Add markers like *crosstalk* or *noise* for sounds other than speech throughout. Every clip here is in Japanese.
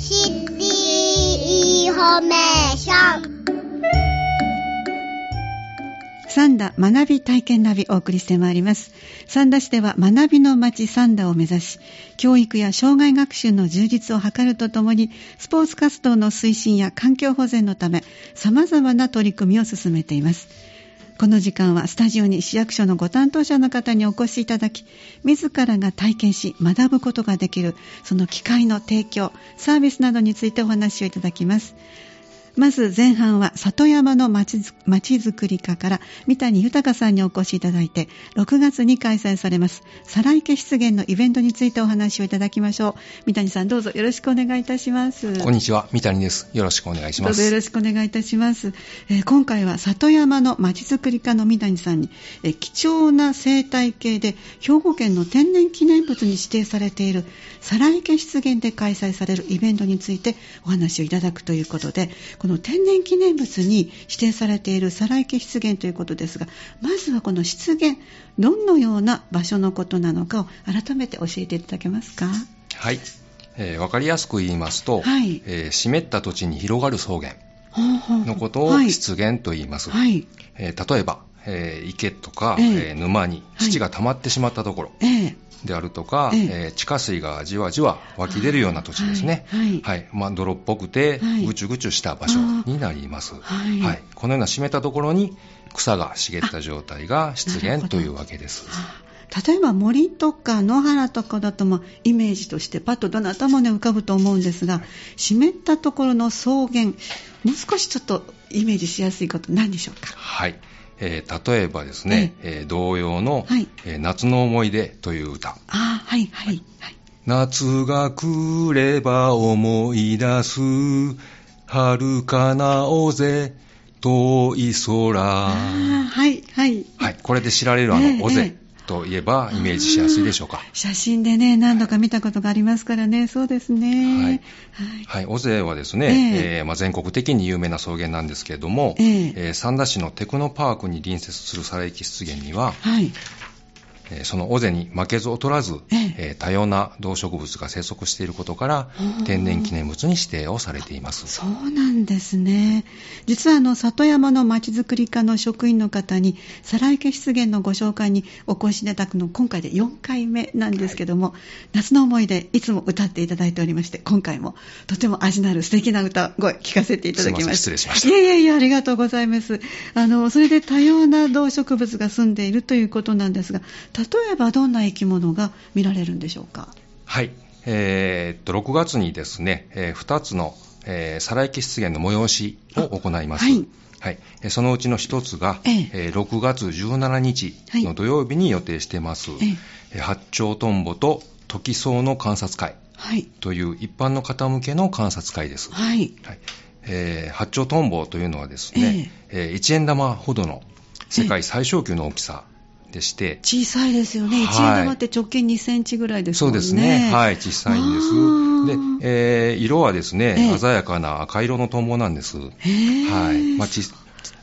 シティインフォメーション三田学び体験ナビお送りしてまいります。三田市では学びの街三田を目指し、教育や生涯学習の充実を図るとともに、スポーツ活動の推進や環境保全のため、様々な取り組みを進めています。この時間はスタジオに市役所のご担当者の方にお越しいただき、自らが体験し学ぶことができる、その機会の提供、サービスなどについてお話をいただきます。まず前半は里山のまちづくり課から三谷豊さんにお越しいただいて6月に開催されますサライケ湿原のイベントについてお話をいただきましょう。三谷さんどうぞよろしくお願いいたします。こんにちは三谷です。よろしくお願いします。どうぞよろしくお願いいたします、えー今回は里山のまちづくり課の三谷さんに、えー貴重な生態系で兵庫県の天然記念物に指定されているサライケ湿原で開催されるイベントについてお話をいただくということでこの天然記念物に指定されているサライケ湿原ということですがまずはこの湿原どのような場所のことなのかを改めて教えていただけますか？はい、えーわかりやすく言いますと、はい。えー湿った土地に広がる草原のことをはい。湿原と言います、はい。えー例えば、えー池とか、ええ。えー沼に土が溜まってしまったところええ。であるとか、ええ。えー地下水がじわじわ湧き出るような土地ですね、はい。はい。まあ、泥っぽくてはい。ぐちゅぐちゅした場所になります、はい。このような湿ったところに草が茂った状態が湿なるほど。原というわけです。例えば森とか野原とかだと、まあ、イメージとしてパッとどなたもね浮かぶと思うんですが湿ったところの草原もう少しちょっとイメージしやすいこと何でしょうか？はい、えー例えばですね、えー童謡の、はい。えー夏の思い出」という歌。ああはいはいはい。夏が来れば思い出す。遥かな尾瀬遠い空。はいはい。はい、これで知られるあええの尾瀬ええといえばイメージしやすいでしょうか。写真でね何度か見たことがありますからね。そうですね。はい。はい。はい、尾瀬はですね、ええ。えーまあ、全国的に有名な草原なんですけれども、ええ。えー三田市のテクノパークに隣接する皿池湿原には、はい。えーその尾瀬に負けず劣らず、え多様な動植物が生息していることからうん天然記念物に指定をされています。そうなんですね。実はあの里山のまちづくり課の職員の方に皿池湿原のご紹介にお越しいただくの今回で4回目なんですけども、夏の思い出いつも歌っていただいておりまして今回もとても味のある素敵な歌声聞かせていただきました。失礼しましたいやいやいやありがとうございます。あのそれで多様な動植物が住んでいるということなんですが、例えばどんな生き物が見られるんでしょうか？はい、えーっと6月にですね、え2つの、えー、皿池湿原の催しを行います。あはい。はい。えーそのうちの一つが、ええ。えー6月17日の土曜日に予定しています、ええ。ー八丁トンボとトキソウの観察会はい。という一般の方向けの観察会です。はい。はい。えー八丁トンボというのはですね、えー1円玉ほどの世界最小級の大きさでして、小さいですよね。はい一円玉って直径2センチぐらいですもんね。そうですね。はい、小さいんです。で、えー色はですね、ええ鮮やかな赤色のトンボなんです。はい。まあ、ち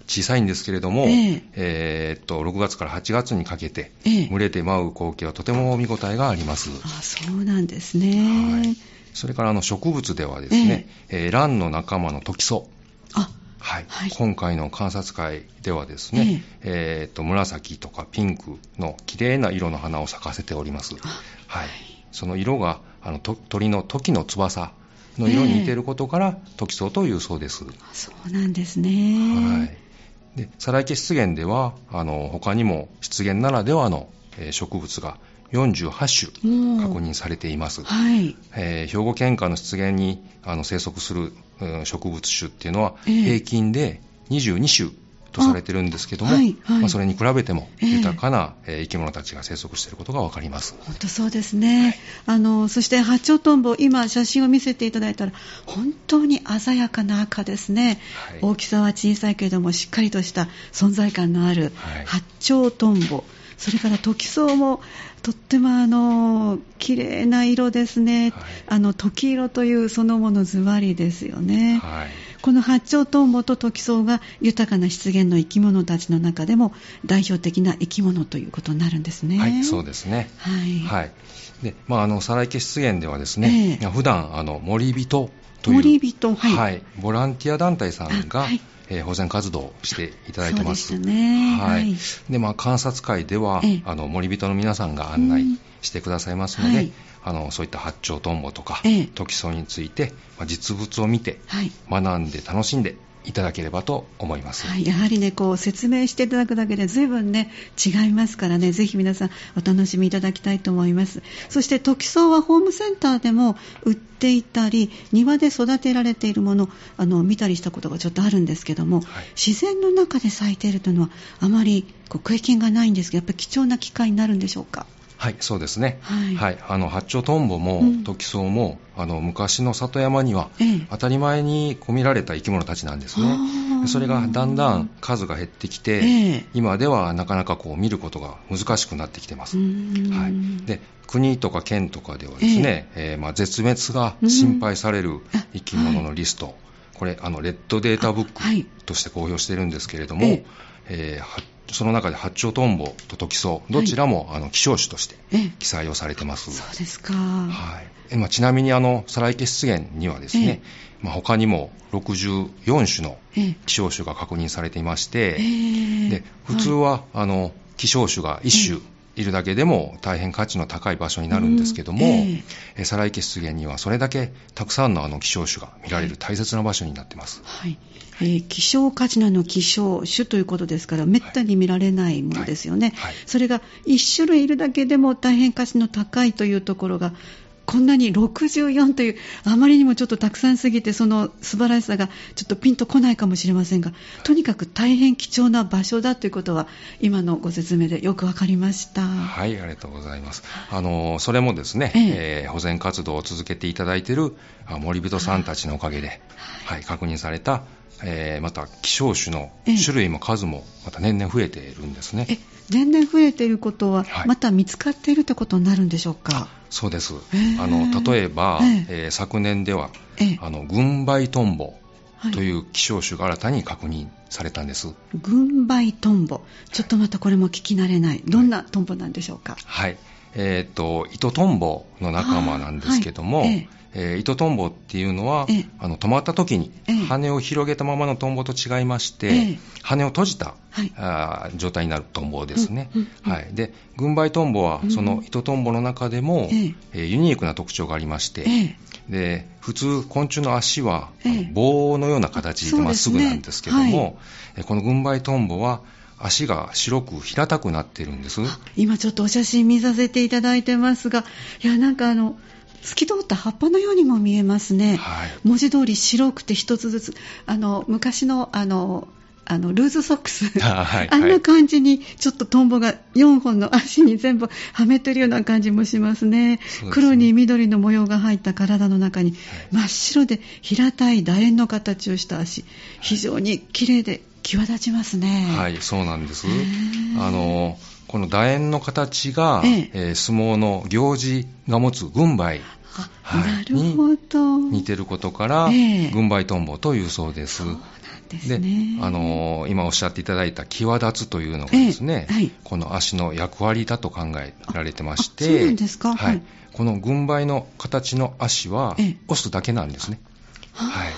小さいんですけれども、えええーっと、6月から8月にかけて、ええ群れて舞う光景はとても見応えがあります。あ、そうなんですね。はい。それから、あの、植物ではですね、えーランの仲間のトキソはい、はい今回の観察会ではですね、えーっと紫とかピンクの綺麗な色の花を咲かせております。はい、その色があのと鳥の時の翼の色に似ていることから、トキソウというそうです。あそうなんですね。はい、で皿池湿原ではあの他にも湿原ならではの、えー植物が48種確認されています。はい。えー兵庫県下の湿原にあの生息する、うん植物種っていうのは、ええ平均で22種とされてるんですけども、あはいはいまあ、それに比べてもええ豊かな、えー生き物たちが生息していることがわかります。本当そうですね。あの、そして八丁トンボ、今写真を見せていただいたら、本当に鮮やかな赤ですね。はい大きさは小さいけれども、しっかりとした存在感のあるはい八丁トンボ。それからトキソウもとってもあの綺麗な色ですね、はいあの時色というそのものズバリですよね、はい。この八丁トンボとトキソウが豊かな湿原の生き物たちの中でも代表的な生き物ということになるんですね。はい、そうですね。はい。はい。で、まあ、あの、サライケ湿原ではですね、えー、普段、あの、森人という、森人、はい、はい。ボランティア団体さんが、はいえー、保全活動をしていただいてます。そうでね。はい。で、まあ、観察会では、えあの、森人の皆さんが案内してくださいますので、はい、あの、そういった八丁トンボとか、えトキソウについて、まあ、実物を見て、はい、学んで楽しんでいただければと思います、はい、やはりねこう説明していただくだけで随分ね違いますからね。ぜひ皆さんお楽しみいただきたいと思います。そしてトキソウはホームセンターでも売っていたり庭で育てられているものあの見たりしたことがちょっとあるんですけども、はい、自然の中で咲いているというのはあまりこう経験がないんですけどやっぱり貴重な機会になるんでしょうか？はい、そうですね。はい。はい、あの、八丁トンボも、トキソウも、あの、昔の里山には、当たり前に込められた生き物たちなんですね。それがだんだん数が減ってきて、えー、今ではなかなかこう見ることが難しくなってきてます。はい。で、国とか県とかではですね、えー、えー、まあ、絶滅が心配される生き物のリスト、これ、あの、レッドデータブックとして公表しているんですけれども、ええーその中で八丁トンボとトキソウ、どちらも、あの希少種として記載をされてます。そうですか。はい。まあ、ちなみにあのサライケ湿原にはですね、まあ、他にも64種の希少種が確認されていまして、で普通は、あの希少種が1種いるだけでも大変価値の高い場所になるんですけども、えー、サライケ湿原にはそれだけたくさんのあの希少種が見られる大切な場所になってます。はい。えー、希少価値のの希少種ということですから、めったに見られないものですよね。はいはい、それが1種類いるだけでも大変価値の高いというところが、こんなに64というあまりにもちょっとたくさんすぎてその素晴らしさがちょっとピンとこないかもしれませんがとにかく大変貴重な場所だということは今のご説明でよくわかりました。はいありがとうございます。あのそれもですね、ええ。えー、保全活動を続けていただいている森人さんたちのおかげで、はい、確認されたえー、また希少種の種類も数もまた年々増えているんですね。え年々増えていることは、また見つかっているということになるんでしょうか？そうです。あの例えば、えー、昨年では、あの軍配トンボという希少種が新たに確認されたんです。軍配トンボ、ちょっとまたこれも聞き慣れない。どんなトンボなんでしょうか？はい。えっ、ー、と糸トンボの仲間なんですけども、はい。ええー、糸トンボっていうのは、えあの止まった時に羽を広げたままのトンボと違いまして、羽を閉じた、はい、あ状態になるトンボですね、うんうんうん、はい、で軍配トンボはその糸トンボの中でも、ええ。ユニークな特徴がありまして、で普通昆虫の足は、棒のような形でまっすぐなんですけども、ね。はい、この軍配トンボは足が白く平たくなってるんです。今ちょっとお写真見させていただいてますがいやなんかあの透き通った葉っぱのようにも見えますね、はい、文字通り白くて一つずつあの昔のあのあのルーズソックス。あはい、あんな感じにちょっとトンボが4本の足に全部はめてるような感じもしますね、ね、黒に緑の模様が入った体の中に、真っ白で平たい楕円の形をした足。非常に綺麗で際立ちますね。はいそうなんです。あのこの楕円の形が、ええ。えー、相撲の行事が持つ軍配、はい、なるほど。似てることから、え、軍配トンボというそうです。で、ね、あのー、今おっしゃっていただいた際立つというのがですね、はい、この足の役割だと考えられてまして、はい、この軍配の形の足は押すだけなんですね。はい、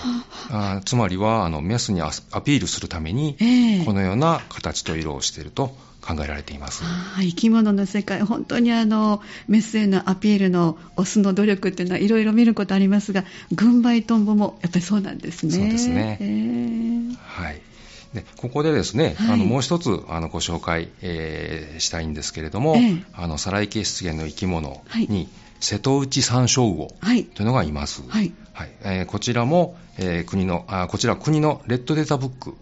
あつまりはあのメスにアピールするために、このような形と色をしていると考えられています生き物の世界、本当にあのメスへのアピールのオスの努力っていうのはいろいろ見ることありますが、軍配トンボもやっぱりそうなんですね。そうですね。はい。でここでですね、はい、あのもう一つあのご紹介、えー、したいんですけれども、えー、あのサライケ湿原の生き物に、はい、瀬戸内山椒魚というのがいます。はい。はい、えー、こちらも、えー、国のあこちら国のレッドデータブック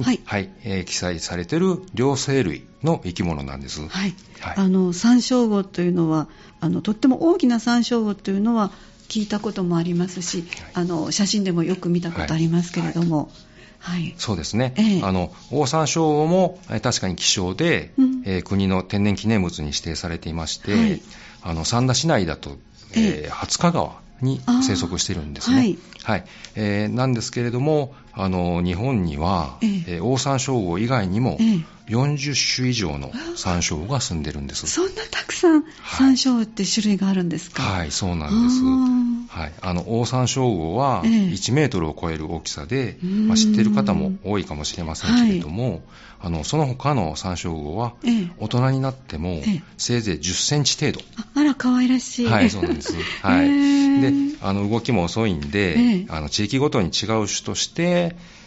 はい、はい、えー、記載されている両生類の生き物なんです。はい。はい、あの山椒魚というのはあのとっても大きな山椒魚というのは聞いたこともありますし、あの写真でもよく見たことありますけれども。はい、そうですね、ええ、あのオオサンショウウオも確かに希少で、うん、えー、国の天然記念物に指定されていまして、はい、あの三田市内だと、えー、20日川に生息しているんですね。はい、はい、えー、なんですけれども、あの日本には、えー、えー、オオサンショウウオ以外にも、えー40種以上のサンショウウオが住んでるんです。そんなたくさんサンショウウオって種類があるんですか？はい、はい、そうなんです。はい、あのオオサンショウウオは1メートルを超える大きさで、えまあ、知ってる方も多いかもしれませんけれども、はい、あのその他のサンショウウオは、大人になっても、せいぜい10センチ程度。ああら可愛らしい。はいそうなんです、はい、であの動きも遅いんで、あの地域ごとに違う種として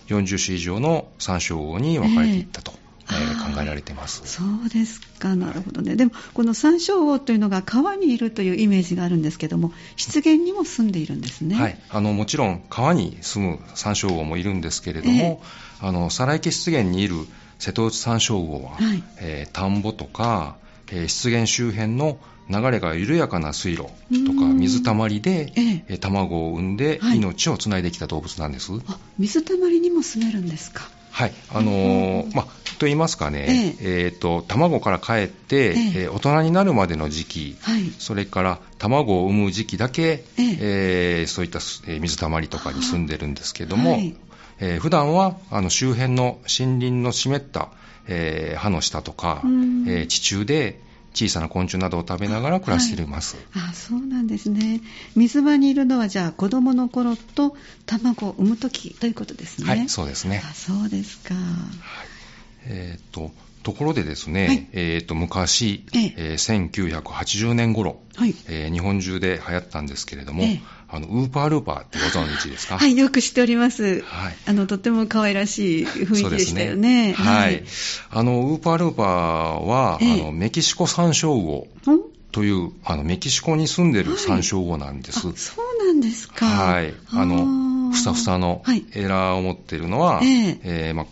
40種以上のサンショウウオに分かれていったと。えー、考えられてます。そうですか、なるほどね、でもこのサンショウウオというのが川にいるというイメージがあるんですけども、湿原にも住んでいるんですね、はい、あのもちろん川に住むサンショウウオもいるんですけれども、えー、あのサライケ湿原にいる瀬戸内サンショウウオは、はい。えー、田んぼとか、えー、湿原周辺の流れが緩やかな水路とか水たまりで、ええ、卵を産んで命をつないできた動物なんです、はい、あ水たまりにも住めるんですか？はい、あのー、まあ、と言いますかね、ええ。えー、と卵から帰って、ええ。大人になるまでの時期、はい、それから卵を産む時期だけ、ええ。そういった水たまりとかに住んでるんですけども、はい、えー、普段はあの周辺の森林の湿った、えー、葉の下とか、えー、地中で小さな昆虫などを食べながら暮らしています、はい、あそうなんですね。水場にいるのはじゃあ子供の頃と卵を産む時ということですね。はいそうですね。あそうですか、はい、えっ、ー、とところでですね、はい、えー、と昔、ええー、1980年頃、はいえー、日本中で流行ったんですけれども、えあのウーパールーパーってご存知ですか？はい、よく知っております。はい。あの、とても可愛らしい雰囲気でしたよね。ねはい。あの、ウーパールーパーは、えあの、メキシコ山椒魚という、あの、メキシコに住んでる山椒魚なんです。はい、そうなんですか。はい。あの、ふさふさのエラーを持ってるのは、はい、ええー、まあ、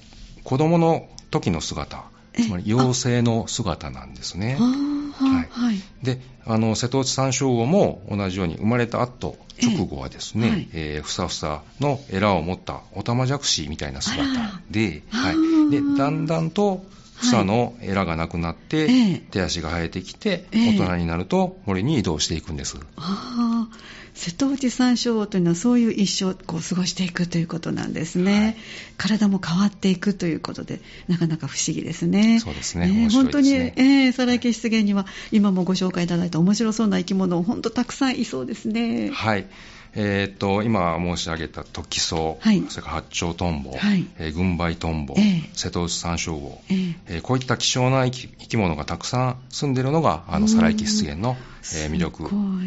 子供の時の姿。つまり妖精の姿なんですね。はい。はい、であの瀬戸内山椒魚も同じように生まれた後直後はですね、えーはい、えー、ふさふさのエラを持ったオタマジャクシみたいな姿で,、はい、でだんだんと草のエラがなくなって、はい、手足が生えてきて、えー、大人になると森に移動していくんです。あ瀬戸内山椒というのはそういう一生をこう過ごしていくということなんですね、はい、体も変わっていくということでなかなか不思議ですね。そうですね、ね、本当に、えー、サライケ湿原には今もご紹介いただいた面白そうな生き物本当たくさんいそうですね。はいえーと、今申し上げたトキソウ、はい、それから八丁トンボ、はい、えー、軍配トンボ、えー、瀬戸内山椒魚、えー、えー、こういった希少な生き生き物がたくさん住んでいるのがあのサライキ湿原の、えー、魅力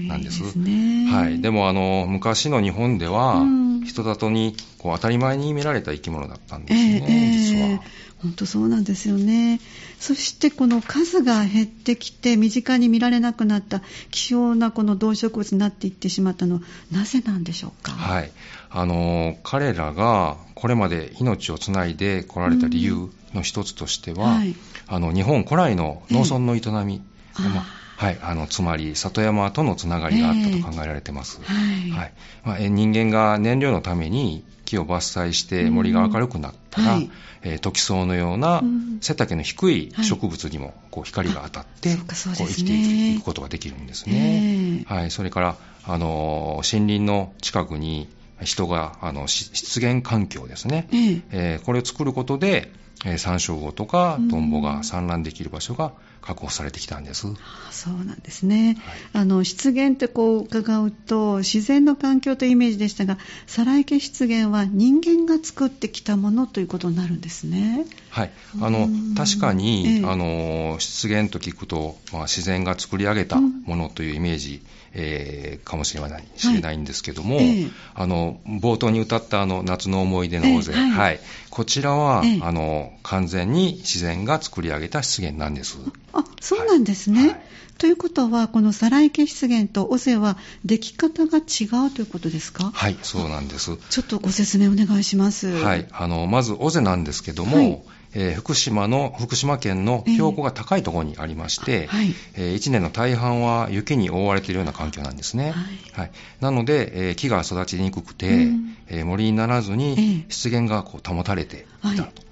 なんです。ですね、はい、でもあの昔の日本では、人里にこう当たり前に見られた生き物だったんですね、えー、実は。本当そうなんですよね。そしてこの数が減ってきて身近に見られなくなった希少なこの動植物になっていってしまったのはなぜなんでしょうか？はい。あの彼らがこれまで命をつないで来られた理由の一つとしては、うんはい、あの日本古来の農村の営み、えー、まあはい、あのつまり里山とのつながりがあったと考えられています、えー、はい。はい。まあ、人間が燃料のために木を伐採して森が明るくなったら、うんはい。えー、トキソウのような背丈の低い植物にもこう光が当たって、はい、こう生きていくことができるんですね。えー、はい、それからあの森林の近くに人があの湿原環境ですね、えー、えー、これを作ることでえサンショウウオとかトンボが産卵できる場所が確保されてきたんです。あそうなんですね、はい、あの湿原ってこう伺うと自然の環境というイメージでしたがサライケ湿原は人間が作ってきたものということになるんですね。はい。あの確かに、ええ、あの湿原と聞くと、まあ、自然が作り上げたものというイメージ、うんえー、かもしれない知れないんですけども、はい、あの冒頭に歌ったあの夏の思い出の大勢、はい、はい、こちらは、あの完全に自然が作り上げた湿原なんです。あそうなんですね。はい、ということは、このサライケ湿原と尾瀬は出来方が違うということですか？はい、そうなんです。ちょっとご説明お願いします。はい、あのまず尾瀬なんですけども、えー、福島の福島県の標高が高いところにありまして、えーはい、えー、1年の大半は雪に覆われているような環境なんですね、はい、はい、なので、えー、木が育ちにくくて、うん、え森にならずに湿原がこう保たれていたと、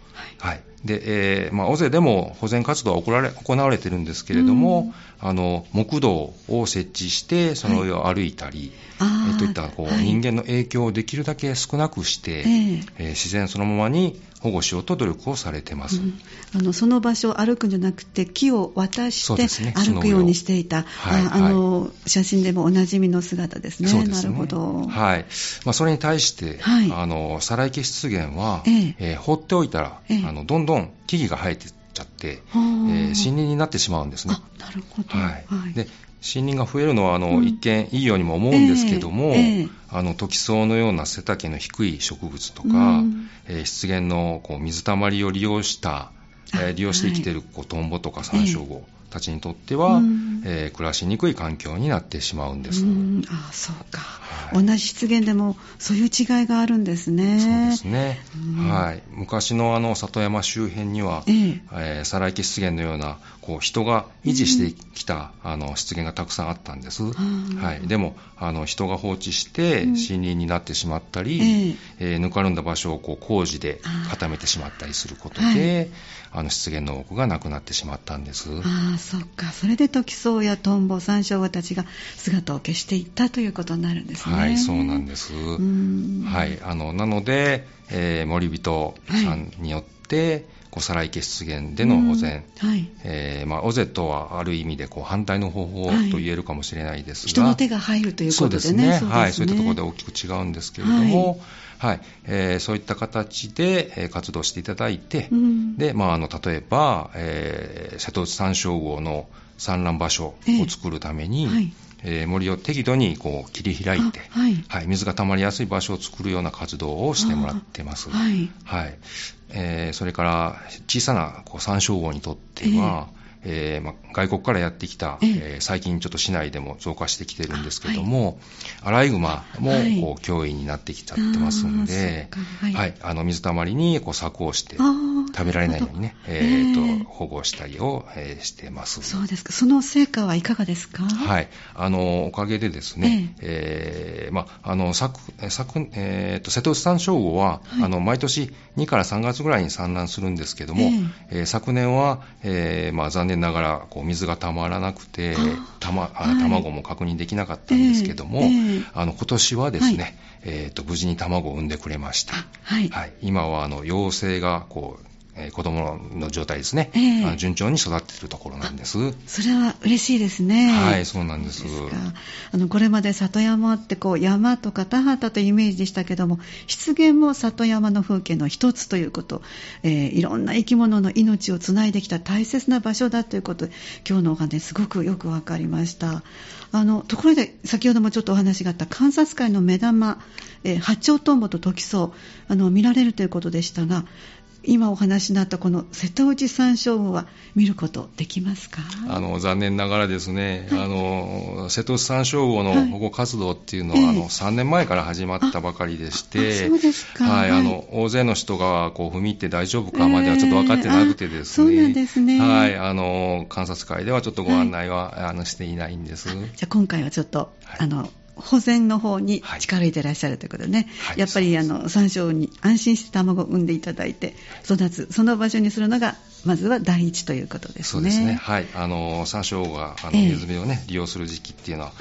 はい、はい、で、えーまあ、尾瀬でも保全活動は行われ行われてるんですけれども、うん、あの木道を設置してその上を歩いたり、はい、えー、といったこう、はい、人間の影響をできるだけ少なくして、えー、えー、自然そのままに保護しようと努力をされてます、うん、あのその場所を歩くんじゃなくて木を渡して歩くようにしていた、ね、ああの、はい、写真でもおなじみの姿ですね。そうですね。なるほど、はい。まあ、それに対して、はい、あのサライケ湿原は、えー、えー、放っておいたら、えー、あのどんどん木々が生えてちゃって、えー、森林になってしまうんですね。なるほど、はい、で森林が増えるのはあの、うん、一見いいようにも思うんですけども、えーえー、あのトキソウのような背丈の低い植物とか、うん、えー、湿原のこう水たまりを利用した、えー、利用して生きているこうトンボとかサンショウウオたちにとっては、うん、えー、暮らしにくい環境になってしまうんです。ああそうか、はい、同じ湿原でもそういう違いがあるんですね。そうですね。はい。昔のあの里山周辺には、えー、えー、サライケ湿原のようなこう人が維持してきた、うん、あの湿原がたくさんあったんです。はい。でもあの人が放置して森林になってしまったり、うん、ええー、ぬかるんだ場所をこう工事で固めてしまったりすることで、はい、あの湿原の多くがなくなってしまったんです。ああ、そっか。それでトキソウやトンボ、サンショウウオたちが姿を消していったということになるんですね。はい、そうなんです。はい。あの、なので、えー、森人さんによって、はい小皿池湿原での保全、はい。えーまあ、オゼとはある意味でこう反対の方法と言えるかもしれないですが、人の手が入るということでね、そうですね。はい、そういったところで大きく違うんですけれども、はい。はいえー、そういった形で、えー、活動していただいて、うん、でまあ、あの例えば、えー、瀬戸内山椒魚の産卵場所を作るために、えーはいえー、森を適度にこう切り開いて、はい、はい、水が溜まりやすい場所を作るような活動をしてもらってます。はい、はい。えー、それから小さなこう山椒魚にとっては、えーえーま、外国からやってきた、えー、最近ちょっと市内でも増加してきてるんですけども、はい、アライグマもこう、脅威になってきちゃってますんで、はい、はい、あの水たまりにこう柵をして食べられないようにね、えー、と保護したりを、えー、してます。そうですか。その成果はいかがですか？はい。あの、おかげでですね、えー、えー、まあの、昨、昨、えー、と、瀬戸内山椒魚は、はい、あの、毎年2から3月ぐらいに産卵するんですけども、えー、昨年は、えー、まあ残念念ながらこう水がたまらなくて、たまあ卵も確認できなかったんですけども、えーえー、あの今年はですね、はい、えーと、無事に卵を産んでくれました。はい、はい、今はあの陽性がこうえー、子供の状態ですね、えー、順調に育っているところなんです。それは嬉しいですね。はいそうなんです。あのこれまで里山ってこう山とか田畑というイメージでしたけども湿原も里山の風景の一つということ、えー、いろんな生き物の命をつないできた大切な場所だということ今日のお話すごくよく分かりました。あのところで先ほどもちょっとお話があった観察会の目玉、えー、八丁トンボとトキソウあの見られるということでしたが今お話になったこの瀬戸内山椒魚は見ることできますか？あの残念ながらですね、はい、あの瀬戸内山椒魚の保護活動っていうのは、はい、あの3年前から始まったばかりでして、そうですか、はい、あの大勢の人がこう踏み入って大丈夫かまではちょっと分かってなくてですね、えー、そうなんですね、はい、あの観察会ではちょっとご案内は、はい、あのしていないんです。じゃあ今回はちょっと、あの保全の方に力を入れてらっしゃるということでね、はい、やっぱりあの山椒に安心して卵を産んでいただいて育つ、その場所にするのがまずは第一ということですね。そうですね。はい。あの山椒があの水辺をね、えー、利用する時期っていうのは、こ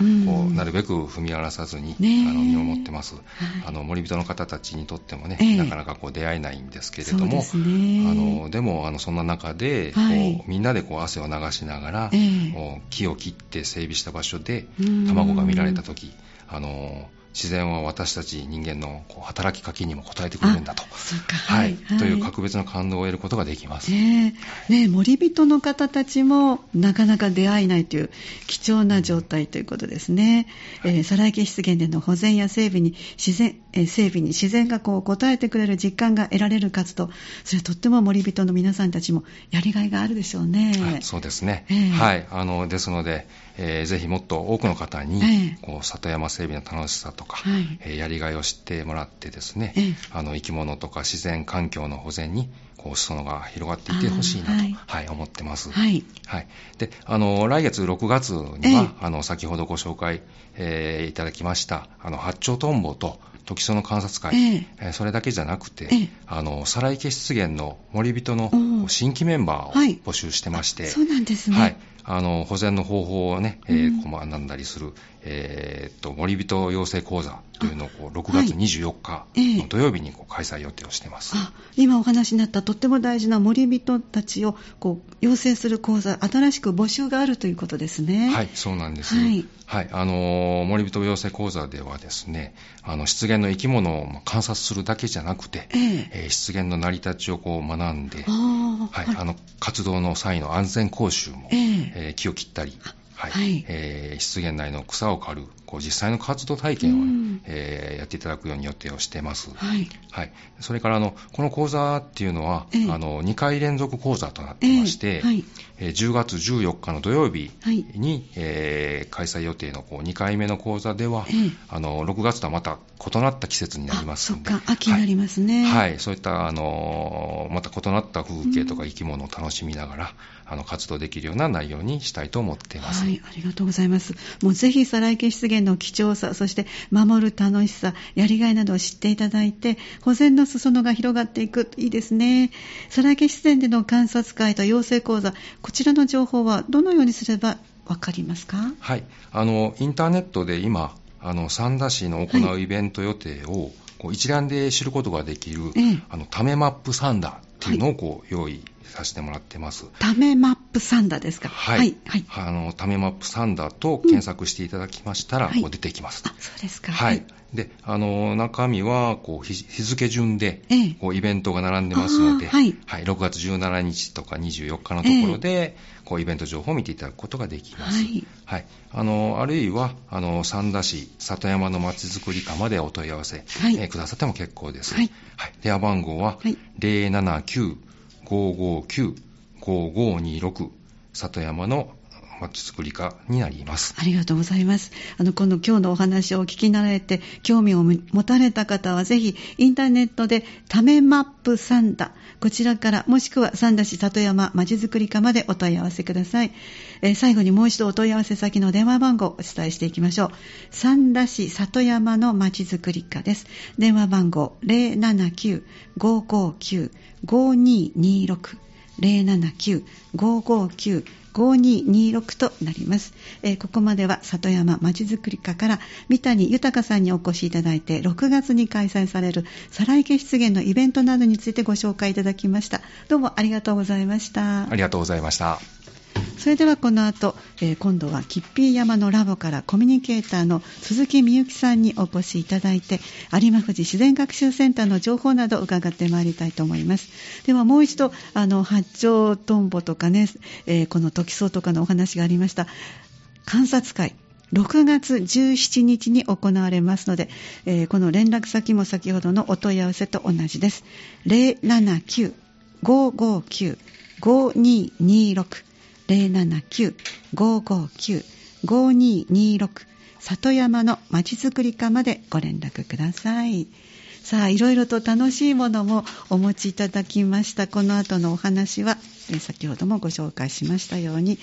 うなるべく踏み荒らさずに、ね、あの見守ってます、はい、あの森人の方たちにとってもね、えー、なかなかこう出会えないんですけれども、でね、あのでもあのそんな中で、はい、こうみんなでこう汗を流しながら、えー、木を切って整備した場所で卵が見られた時。あの自然は私たち人間のこう働きかけにも応えてくれるんだと、はい、はい、という格別な感動を得ることができます。ねね森人の方たちもなかなか出会えないという貴重な状態ということですね。はい、えー、サラ池湿原での保全や整備に自然、えー、整備に自然がこう応えてくれる実感が得られる活動、それはとっても森人の皆さんたちもやりがいがあるでしょうね。はい、そうですね。えー、はい、あのですので、えー、ぜひもっと多くの方に、えこう里山整備の楽しさとか、はい、えー、やりがいを知ってもらってですね、えあの生き物とか自然環境の保全にこう裾野が広がっていってほしいなと、はい、はい、思ってます。はい。はい。で、あの、来月6月には、あの、先ほどご紹介、えー、いただきました、あの、八丁トンボとトキソの観察会、ええ。ーそれだけじゃなくて、ええ。あの再来家出現の森人の新規メンバーはい。を募集してまして、そうなんですね。はい、あの保全の方法をね、えうん。ーこう学んだりする、えーっと森人養成講座というのをこう6月24日ええ。の土曜日にこう開催予定をしています。あ今お話になったとっても大事な森人たちをこう養成する講座、新しく募集があるということですね。はい、そうなんです。はい。はい、あのー森人養成講座ではですね、あの湿原の生き物をまあ観察するだけじゃなくて、ええ。えー湿原の成り立ちをこう学んで、ああはい、あの活動の際の安全講習も、えええー木を切ったり、はいはい。えー湿原内の草を刈るこう実際の活動体験をね、うん。えーやっていただくように予定をしています。はい。はい、それからあのこの講座っていうのは、ええ。あの2回連続講座となってまして、ええ。はい。えー10月14日の土曜日はい。に、えー開催予定のこう2回目の講座では、ええ。あの6月とはまた異なった季節になりますので秋になりますね。はい、はい。そういったあのまた異なった風景とか生き物を楽しみながら、あの活動できるような内容にしたいと思っています。はい、ありがとうございます。もうぜひ、サライケ湿原の貴重さ、そして守る楽しさ、やりがいなどを知っていただいて、保全の裾野が広がっていく、いいですね。サライケ湿原での観察会と養成講座、こちらの情報はどのようにすればわかりますか？はい、あのインターネットで今、あの三田市の行はうイベント予定を、こう一覧で知ることができる、ええあのタメマップサンダーっていうのをこう用意させてもらってます。タメマップサンダーですか？はい、はい。はいあのタメマップサンダーと検索していただきましたら、う出てきます。あ、そうですか。はい。で、あの、中身は、こう、日日付順でええ、こう、イベントが並んでますので、あーはい6月17日とか24日のところで、こう、イベント情報を見ていただくことができます。はいはい。あの、あるいは、あの、三田市里山のまちづくり課までお問い合わせ、はいえーくださっても結構です。はい電話番号は、はい559-5526、里山のまちづくり課になります。ありがとうございます。あの、この今日のお話をお聞きになられて、興味を持たれた方は、ぜひ、インターネットで、ためマップサンダ、こちらから、もしくは三田市里山まちづくり課までお問い合わせください。えー最後にもう一度お問い合わせ先の電話番号をお伝えしていきましょう。三田市里山のまちづくり課です。電話番号079-559-5226。079-559-5226 5226となります、えーここまでは里山まちづくり課から三谷豊さんにお越しいただいて6月に開催される再来家出現のイベントなどについてご紹介いただきました。どうもありがとうございました。ありがとうございました。それではこの後、えー今度はキッピー山のラボからコミュニケーターの鈴木みゆきさんにお越しいただいて有馬富士自然学習センターの情報などを伺ってまいりたいと思います。ではもう一度あの八丁トンボとかね、えーこのトキソウとかのお話がありました。観察会6月17日に行われますので、えーこの連絡先も先ほどのお問い合わせと同じです。079-559-5226 079-559-5226里山のまちづくり課までご連絡ください。さあ、いろいろと楽しいものもお持ちいただきました。この後のお話は、先ほどもご紹介しましたように、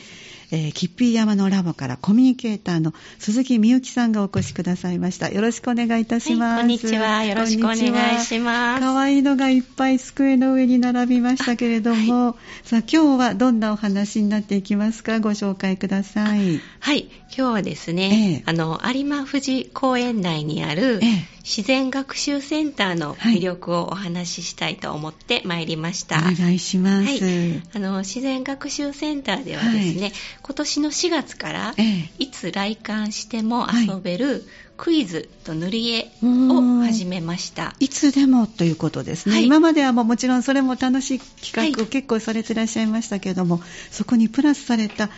えー、キッピー山のラボからコミュニケーターの鈴木みゆきさんがお越しくださいました。よろしくお願いいたします。はいこんにちは。よろしくお願いします。かわいいのがいっぱい机の上に並びましたけれども、さあ今日はどんなお話になっていきますか？ご紹介ください。はい、今日はですね、ええ。あの、有馬富士公園内にあるええ自然学習センターの魅力をお話ししたいと思ってまいりました。お願いします。はい、あの自然学習センターではですね、はい。今年の4月から、ええ。いつ来館してもはい遊べるクイズと塗り絵を始めました。いつでもということですね、はい。今まではもちろんそれも楽しい企画をはい。結構されていらっしゃいましたけれども、そこにプラスされた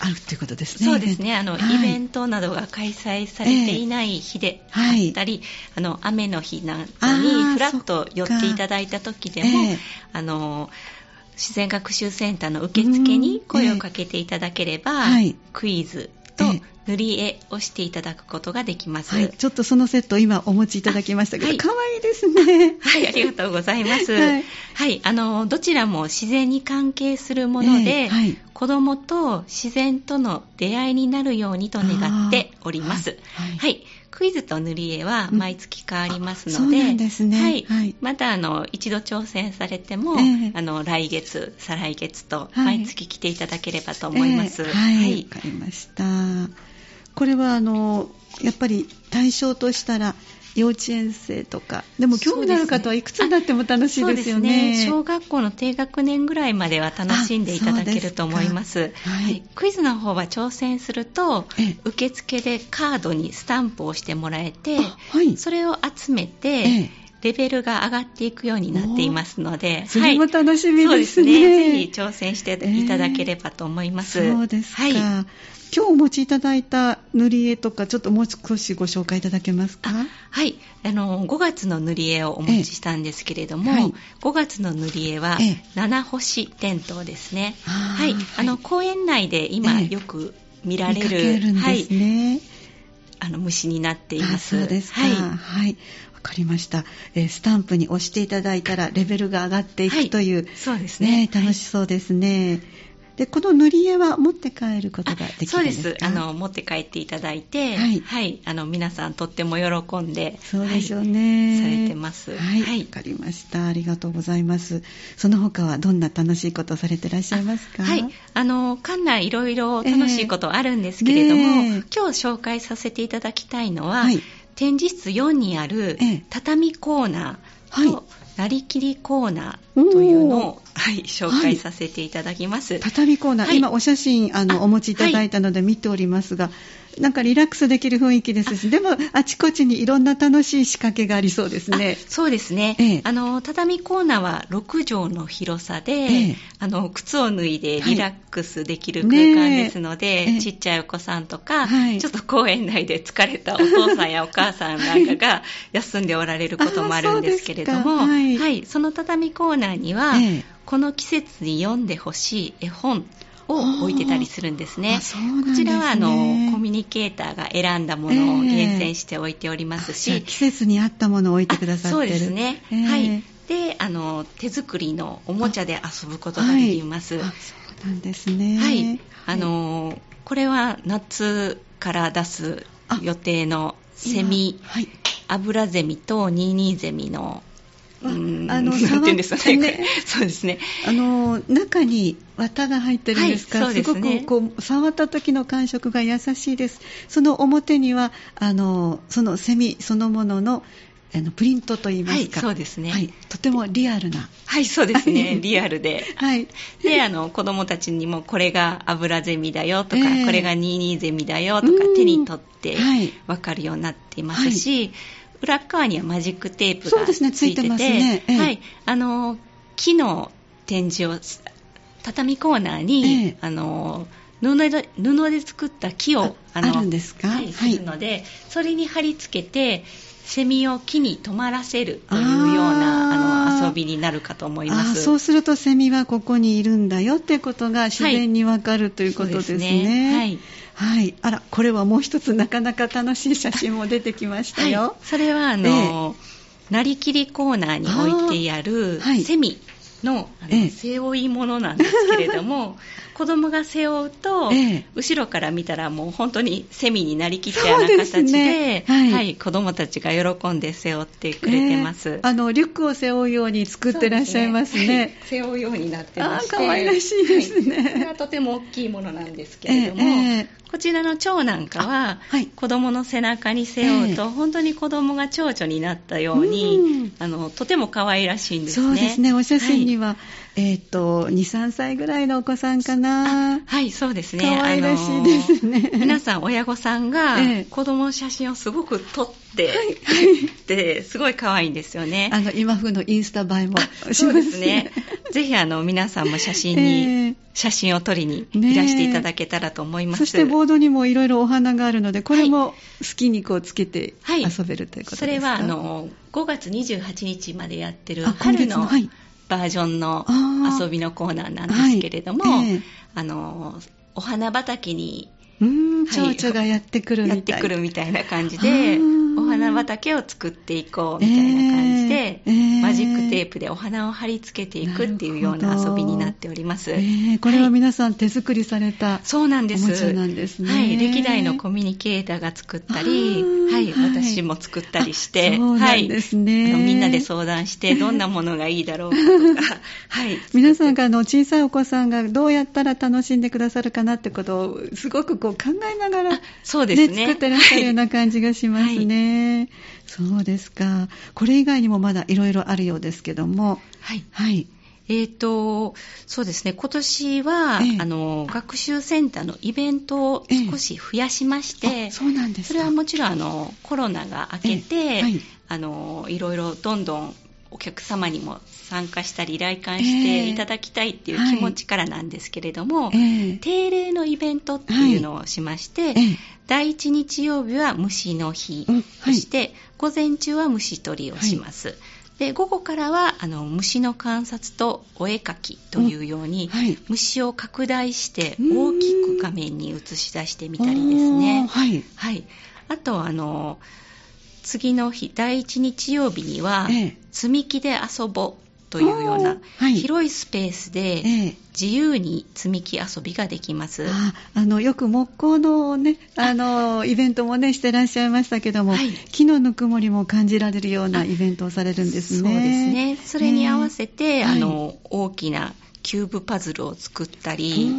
あるということですね。そうですね、あの、はい。イベントなどが開催されていない日であはいったり、あの、雨の日などにふらっと寄っていただいた時でも、ええあの、自然学習センターの受付に声をかけていただければ、はい。クイズとええ塗り絵をしていただくことができます。はい、ちょっとそのセットを今お持ちいただきましたけど、あはい。可愛いですね。*laughs* はい、ありがとうございます。ははいい、あの、どちらも自然に関係するもので、ええはい。子供と自然との出会いになるようにと願っております。はい。はい、クイズと塗り絵は毎月変わりますので、うんですね。はい。はい。またあの一度挑戦されても、ええ。あの来月再来月とはい。毎月来ていただければと思います、ええ。はい、わかりました。これはあのやっぱり対象としたら幼稚園生とか、でも興味のある方はいくつになっても楽しいですよね。そうですね。小学校の低学年ぐらいまでは楽しんでいただけると思います。あそうですかはい。クイズの方は挑戦するとええ。受付でカードにスタンプをしてもらえて、あはい。それを集めて、ええ。レベルが上がっていくようになっていますので、それもはい。楽しみそうですね。ぜひ挑戦していただければと思います。そうですか。はい今日お持ちいただいた塗り絵とか、ちょっともう少しご紹介いただけますか？はい、あの5月の塗り絵をお持ちしたんですけれども、ええはい5月の塗り絵はええ七星点灯ですね。あーはい、あのはい公園内で今ええよく見られる、けるんはい。あの虫になっています。あそうですか。はい、はい。わかりました、えースタンプに押していただいたらレベルが上がっていくという、そうですね。楽しそうですね。で、この塗り絵は持って帰ることができそうです。あの持って帰っていただいて、はい。あの皆さんとっても喜んで、そうでしょうはい。ね。されてます。はい。わ、はい。かりました。ありがとうございます。その他はどんな楽しいことをされてらっしゃいますか？はい、あの館内いろいろ楽しいことあるんですけれども、ええ。ねえ今日紹介させていただきたいのは、はい。展示室4にあるええ。畳コーナーはい。となりきりコーナーというのを、はい、紹介させていただきます。畳コーナー、はい。今お写真あのあお持ちいただいたので見ておりますが、なんかリラックスできる雰囲気ですし、でもあちこちにいろんな楽しい仕掛けがありそうですね。あそうですね、ええ。あの畳コーナーは6畳の広さで、ええ。あの靴を脱いでリラックスできるはい空間ですので、ねえ。えちっちゃいお子さんとか、はい。ちょっと公園内で疲れたお父さんやお母さんなんかが *laughs* 休んでおられることもあるんですけれども、ですか。はい。その畳コーナーには、ええ。この季節に読んでほしい絵本を置いてたりするんですね。すね。こちらはあのコミュニケーターが選んだものを厳選して置いておりますし、じゃあ季節に合ったものを置いてくださってる。そうですね、ええ。はい。であの手作りのおもちゃで遊ぶことができます。はいあそうなんですね。はい、あのこれは夏から出す予定のセミ。今はい。アブラゼミとニーニーゼミのあの *laughs* ですかねそうですね。あの中に綿が入ってるんですか、はいすね。ごくこう触った時の感触が優しいです。その表にはあのそのセミそのもののあのプリントといいますか、はいそうですね。はい、とてもリアルな、はいそうですはい。ねリアルで。はい、であの子供たちにもこれがアブラゼミだよとか、ええ。これがニーニーゼミだよとかうん。手に取ってはい。分かるようになっていますし、裏側にはマジックテープがついててねええ。はい、あの木の展示を畳コーナーに、ええ。あの布で布で作った木をあのあるんですか？はい、はい。するのでそれに貼り付けてセミを木に止まらせるというようなあの遊びになるかと思いまあす。そうするとセミはここにいるんだよっていうことが自然にわかる、ということですね。はいはい。あら、これはもう一つなかなか楽しい写真も出てきましたよ。はい、それはあの、なりきりコーナーに置いてあるセミのあの、ええ。背負い物なんですけれども *laughs* 子供が背負うと、ええ。後ろから見たらもう本当にセミになりきったような形でね。はい。子供たちが喜んで背負ってくれてます、ええ。あの、リュックを背負うように作ってらっしゃいますね。そうですはい。背負うようになってまして。可愛らしいですね。はい。これはとても大きいものなんですけれども、こちらの蝶なんかは、はい。子供の背中に背負うと、ええ。本当に子供が蝶々になったように、うん。あのとても可愛らしいんですね。そうですね。お写真にはは、えっ、と、2、3歳ぐらいのお子さんかな。はい、そうですね。可愛らしいですね皆さん、親御さんがええ子供の写真をすごく撮って、で、すごい可愛いんですよね。あの、今風のインスタ映えもしそうまですすね。ぜひ、あの、皆さんも写真に、ええ写真を撮りにねえいらしていただけたらと思います。そしてボードにもいろいろお花があるので、これも好きにこうつけてはい遊べるということですか、それはあの5月28日までやってる春のはいバージョンのあー。遊びのコーナーなんですけれども、はい。ええ。あのお花畑にうーん、はい蝶々がやってくるみたい。な感じあでーお花畑を作っていこうみたいな感じで、えーマジックテープでお花を貼り付けていくっていうような遊びになっております。えーこれは皆さん手作りされた、そうなんです。なんですね。はい、歴代のコミュニケーターが作ったり、はい、はい。私も作ったりして、あそうなんですね。はい。みんなで相談して、*laughs* どんなものがいいだろうかとか、はい。*laughs* 皆さんがあの小さいお子さんがどうやったら楽しんでくださるかなってことをすごくこう考えながら、あそうですね。作ってらっしゃるような感じがしますね。そうですか。これ以外にもまだいろいろあるようですけども。はい。はい。えーと、そうですね、今年は、ええあの、学習センターのイベントを少し増やしまして、あそうなんですか。それはもちろんあのコロナが明けて、ええはいあのいろいろどんどんお客様にも参加したり来館していただきたいっていう気持ちからなんですけれども、ええ。定例のイベントっていうのをしまして、ええ。第1日曜日は虫の日、うんはい。そして午前中は虫取りをします。で午後からはあの虫の観察とお絵描きというように、はい。虫を拡大して大きく画面に映し出してみたりですね。はい。はい。あと、あの、次の日、第一日曜日には、ええ。積み木で遊ぼうというような広いスペースで、ええ。自由に積み木遊びができます。ああのよく木工のねあ。のイベントもねしてらっしゃいましたけども、はい。木のぬくもりも感じられるようなイベントをされるんですね。そうですね。それに合わせて、ええ。あの、大きなキューブパズルを作ったはいり、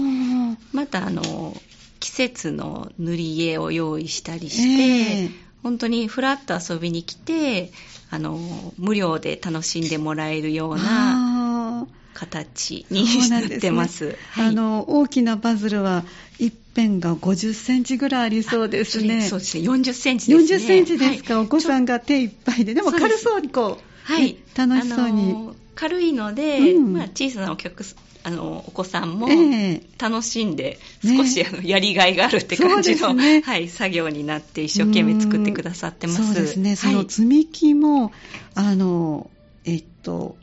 また、あの、季節の塗り絵を用意したりして、ええ本当にフラッと遊びに来て、あの、無料で楽しんでもらえるような形になってます。はいあの大きなパズルは一辺が50センチぐらいありそうですね。そうですね。40センチですね。40センチですか、はいお子さんが手いっぱいで、でも軽そうにこう、はいね。楽しそうに。軽いので、うんまあ、小さなお客あのお子さんもええ。楽しんで、ね。少しあのやりがいがあるって感じの、ね。はい、作業になって一生懸命作ってくださってます。そうですね、そはい。の積み木も、あの、えっと、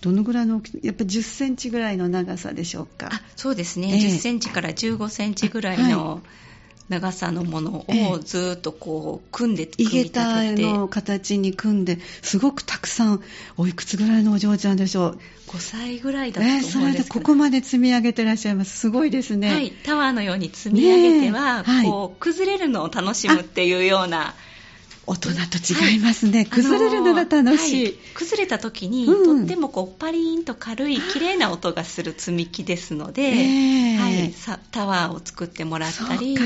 どのぐらいの大きさ、やっぱ10センチぐらいの長さでしょうか？あそうですね、ええ。10センチから15センチぐらいはの長さのものええをずーっとこう組んで井組み立桁てての形に組んで、すごくたくさん、おいくつぐらいのお嬢ちゃんでしょう？5歳ぐらいだえーとそれです思うんでけど、ここまで積み上げてらっしゃいます。すごいですね。はい、タワーのように積み上げては、ねえはいこう崩れるのを楽しむっていうような大人と違いますね。崩れるのが楽しい。あのーは崩れた時に、うん。とってもこうパリーンと軽い綺麗な音がする積み木ですので、ええ。はい、さタワーを作ってもらったり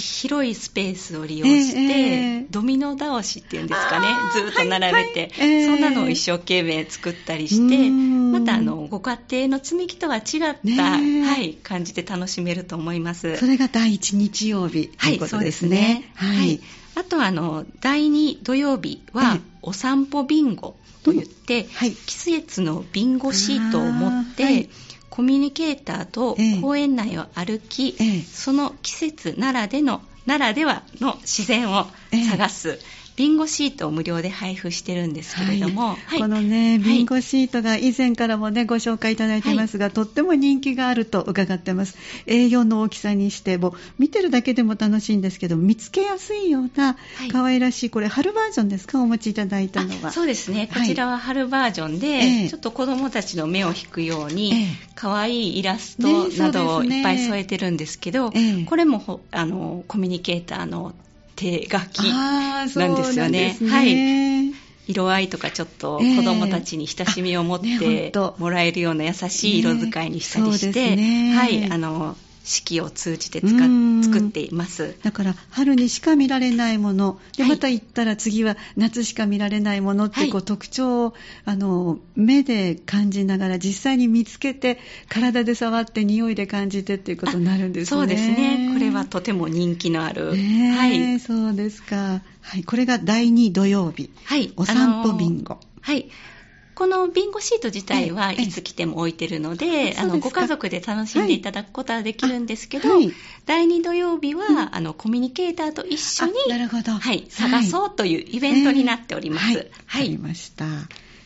広いスペースを利用して、ええドミノ倒しっていうんですかね。ずっと並べて、はいはい。ええ。そんなのを一生懸命作ったりしてうん。またあのご家庭の積み木とは違った、ねえ。はい、感じで楽しめると思います。それが第一日曜日とはいいうことですね。そうですね。はい。あとはあの第2土曜日えはえお散歩ビンゴといって、はい。季節のビンゴシートを持って、はい。コミュニケーターとええ。公園内を歩き、ええ。その季節ならでのならではの自然をええ。探す、ビンゴシートを無料で配布してるんですけれども、はい。このね、はい。ビンゴシートが以前からもね、ご紹介いただいてますが、とっても人気があると伺ってます。A4 の大きさにして、もう見てるだけでも楽しいんですけど、見つけやすいようなはい。可愛らしい、これ春バージョンですか？お持ちいただいたのは。あそうですね、はい。こちらは春バージョンで、ええ。ちょっと子どもたちの目を引くように、ええ。可愛いイラスねトなどをいっぱい添えてるんですけど、ええ。これもほあのコミュニケーターの手書きなんですよね。なんですはい。色合いとかちょっとええ子どもたちに親しみを持ってと。もらえるような優しい色使いにしたりして、すね。はい、あの四季を通じて作っています。だから春にしか見られないものではいまた行ったら次は夏しか見られないものってはいこう特徴をあの目で感じながら実際に見つけて体で触って匂いで感じてっていうことになるんですね。そうですね。これはとても人気のある。ねえはい。そうですか。はい、これが第2土曜日。はい。お散歩ビンゴ。あのはい。このビンゴシート自体はええいつ来ても置いてるので、ええあのご家族で楽しんでいただくことはできるんですけど、はい。第2土曜日は、うんあのコミュニケーターと一緒にあなるほど。はい、探そうというイベントになっております。えーはい、わかりました。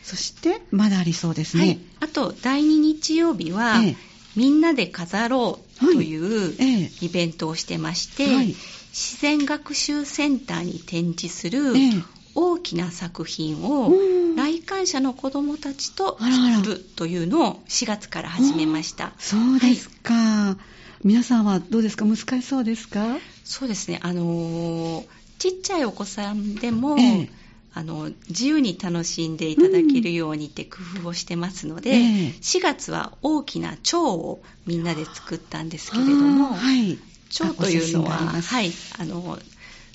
そして、まだありそうですはい。ね。あと第2日曜日は、ええ。みんなで飾ろうというええ。イベントをしてまして、はい。自然学習センターに展示するええ大きな作品をうん。来館者の子どもたちと作るというのを4月から始めました。そうですか、皆さんはどうですか？難しそうですか？そうですね、あのーちっちゃいお子さんでも、ええ。あの自由に楽しんでいただけるようにって工夫をしてますので、ええ。4月は大きな蝶をみんなで作ったんですけれども、はい。蝶というのは、はい、あの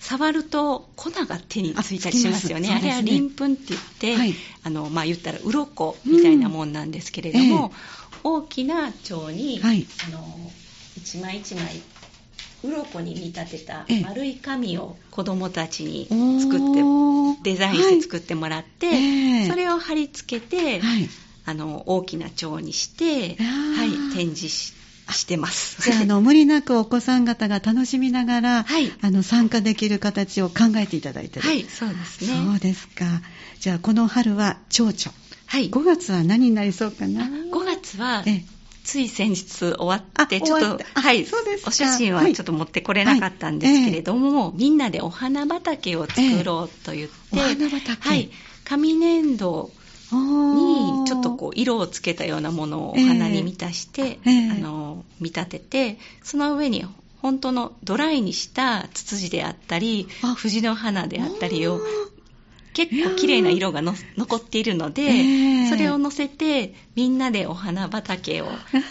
触ると粉が手についたりしますよね。あねれは鱗粉って言って、はい。あのまあ言ったら鱗みたいなもんなんですけれども、大きな蝶に、はい。あの一枚一枚鱗に見立てたええ。丸い紙を子供たちに作ってデザインして作ってもらって、はい。ええ。それを貼り付けて、はい。あの大きな蝶にして、はい、展示ししてます。じゃああの無理なくお子さん方が楽しみながら、はい。あの参加できる形を考えていただいてる。はい、そうですね。そうですか。じゃあこの春は蝶々。はい。5月は何になりそうかな？5月はええ。つい先日終わって、あちょっとはい。そうですか。お写真ははい。ちょっと持ってこれなかったんですけれども、みんなでお花畑を作ろうと言って、ええ。お花畑。はい、紙粘土にちょっとこう色をつけたようなものをお花に満たして、ええ。あの見立ててその上に本当のドライにしたツツジであったりあ。藤の花であったりを結構綺麗な色がの残っているので、ええ。それを乗せてみんなでお花畑を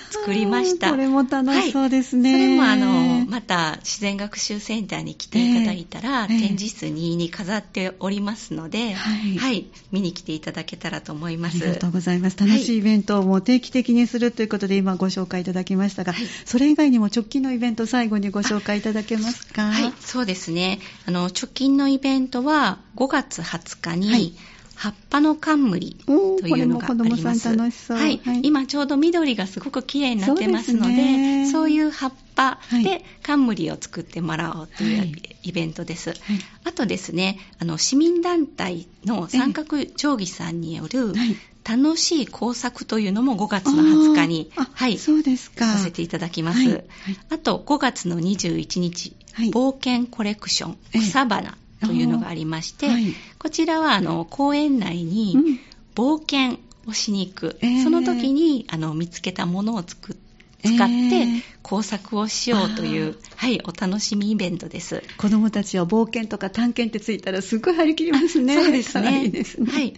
作りました。*laughs* これも楽しそうですね、はい、それもあのまた自然学習センターに来ていただいたら、ええ。展示室2に飾っておりますので、はい。見に来ていただけたらと思います。ありがとうございます。楽しいイベントをもう定期的にするということで今ご紹介いただきましたが、はい。それ以外にも直近のイベント最後にご紹介いただけますか？はい、そうですね。あの、直近のイベントは5月20日に、はい葉っぱの冠というのがありこれも子供ます。さん楽しそう。はい、はい。今ちょうど緑がすごく綺麗になってますので、そうね。いう葉っぱはい。で冠を作ってもらおうという、はい。イベントです。はい。あとですね、あの市民団体の三角定規さんによるはい。楽しい工作というのも5月の20日に、はい、そうですか。させていただきます。はい。はい。あと5月の21日、はい。冒険コレクションええ。草花というのがありまして、はい。こちらはあの公園内にうん。冒険をしに行く、ええその時にあの見つけたものを作っええ使って工作をしようという、あはい、お楽しみイベントです。子供たちは冒険とか探検ってついたらすごい張り切りますね。そうですね。いですね。はい。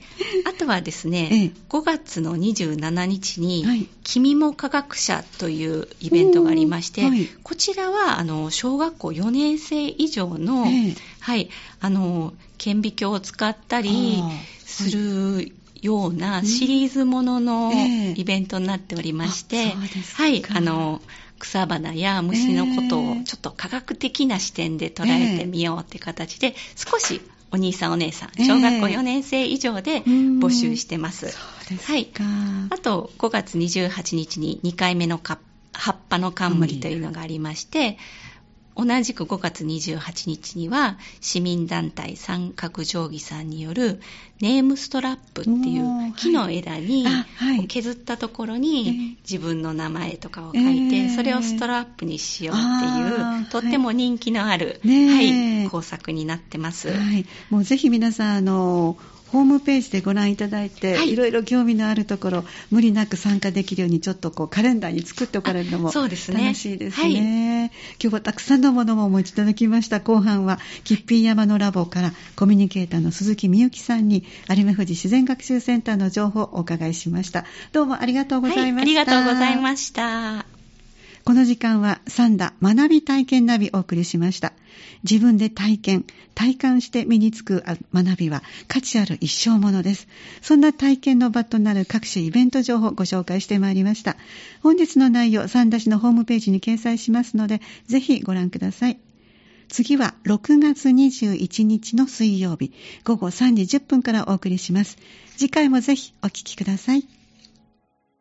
あとはですね、ええ5月の27日に、はい君も科学者というイベントがありまして、はいこちらはあの小学校4年生以上の、ええはい、あの顕微鏡を使ったりするようなシリーズもののええ。イベントになっておりまして、あそうですか。はい、あの草花や虫のことをええ。ちょっと科学的な視点で捉えてみようって形で、少しお兄さんお姉さん、小学校ええ4年生以上でうん。募集してます。そうですか。はい。あと5月28日に2回目のか葉っぱの冠というのがありまして、同じく5月28日には市民団体三角定規さんによるネームストラップっていう木の枝に削ったところええ。に自分の名前とかを書いて、ええ。それをストラップにしようっていうとっても人気のある、ねえ。はい、工作になってます。はい、もうぜひ皆さんあのホームページでご覧いただいて、はいい、ろいろ興味のあるところ無理なく参加できるようにちょっとこうカレンダーに作っておかれるのもあそうですね楽しいですね。今日はたくさんのものもお持ちいただきました。後半はキッピー山のラボからコミュニケーターの鈴木みゆきさんに有馬富士自然学習センターの情報をお伺いしました。どうもありがとうございました。はい、ありがとうございました。この時間はサンダ学び体験ナビをお送りしました。自分で体験、体感して身につく学びは価値ある一生ものです。そんな体験の場となる各種イベント情報をご紹介してまいりました。本日の内容、サンダ市のホームページに掲載しますので、ぜひご覧ください。次は6月21日の水曜日、午後3時10分からお送りします。次回もぜひお聞きください。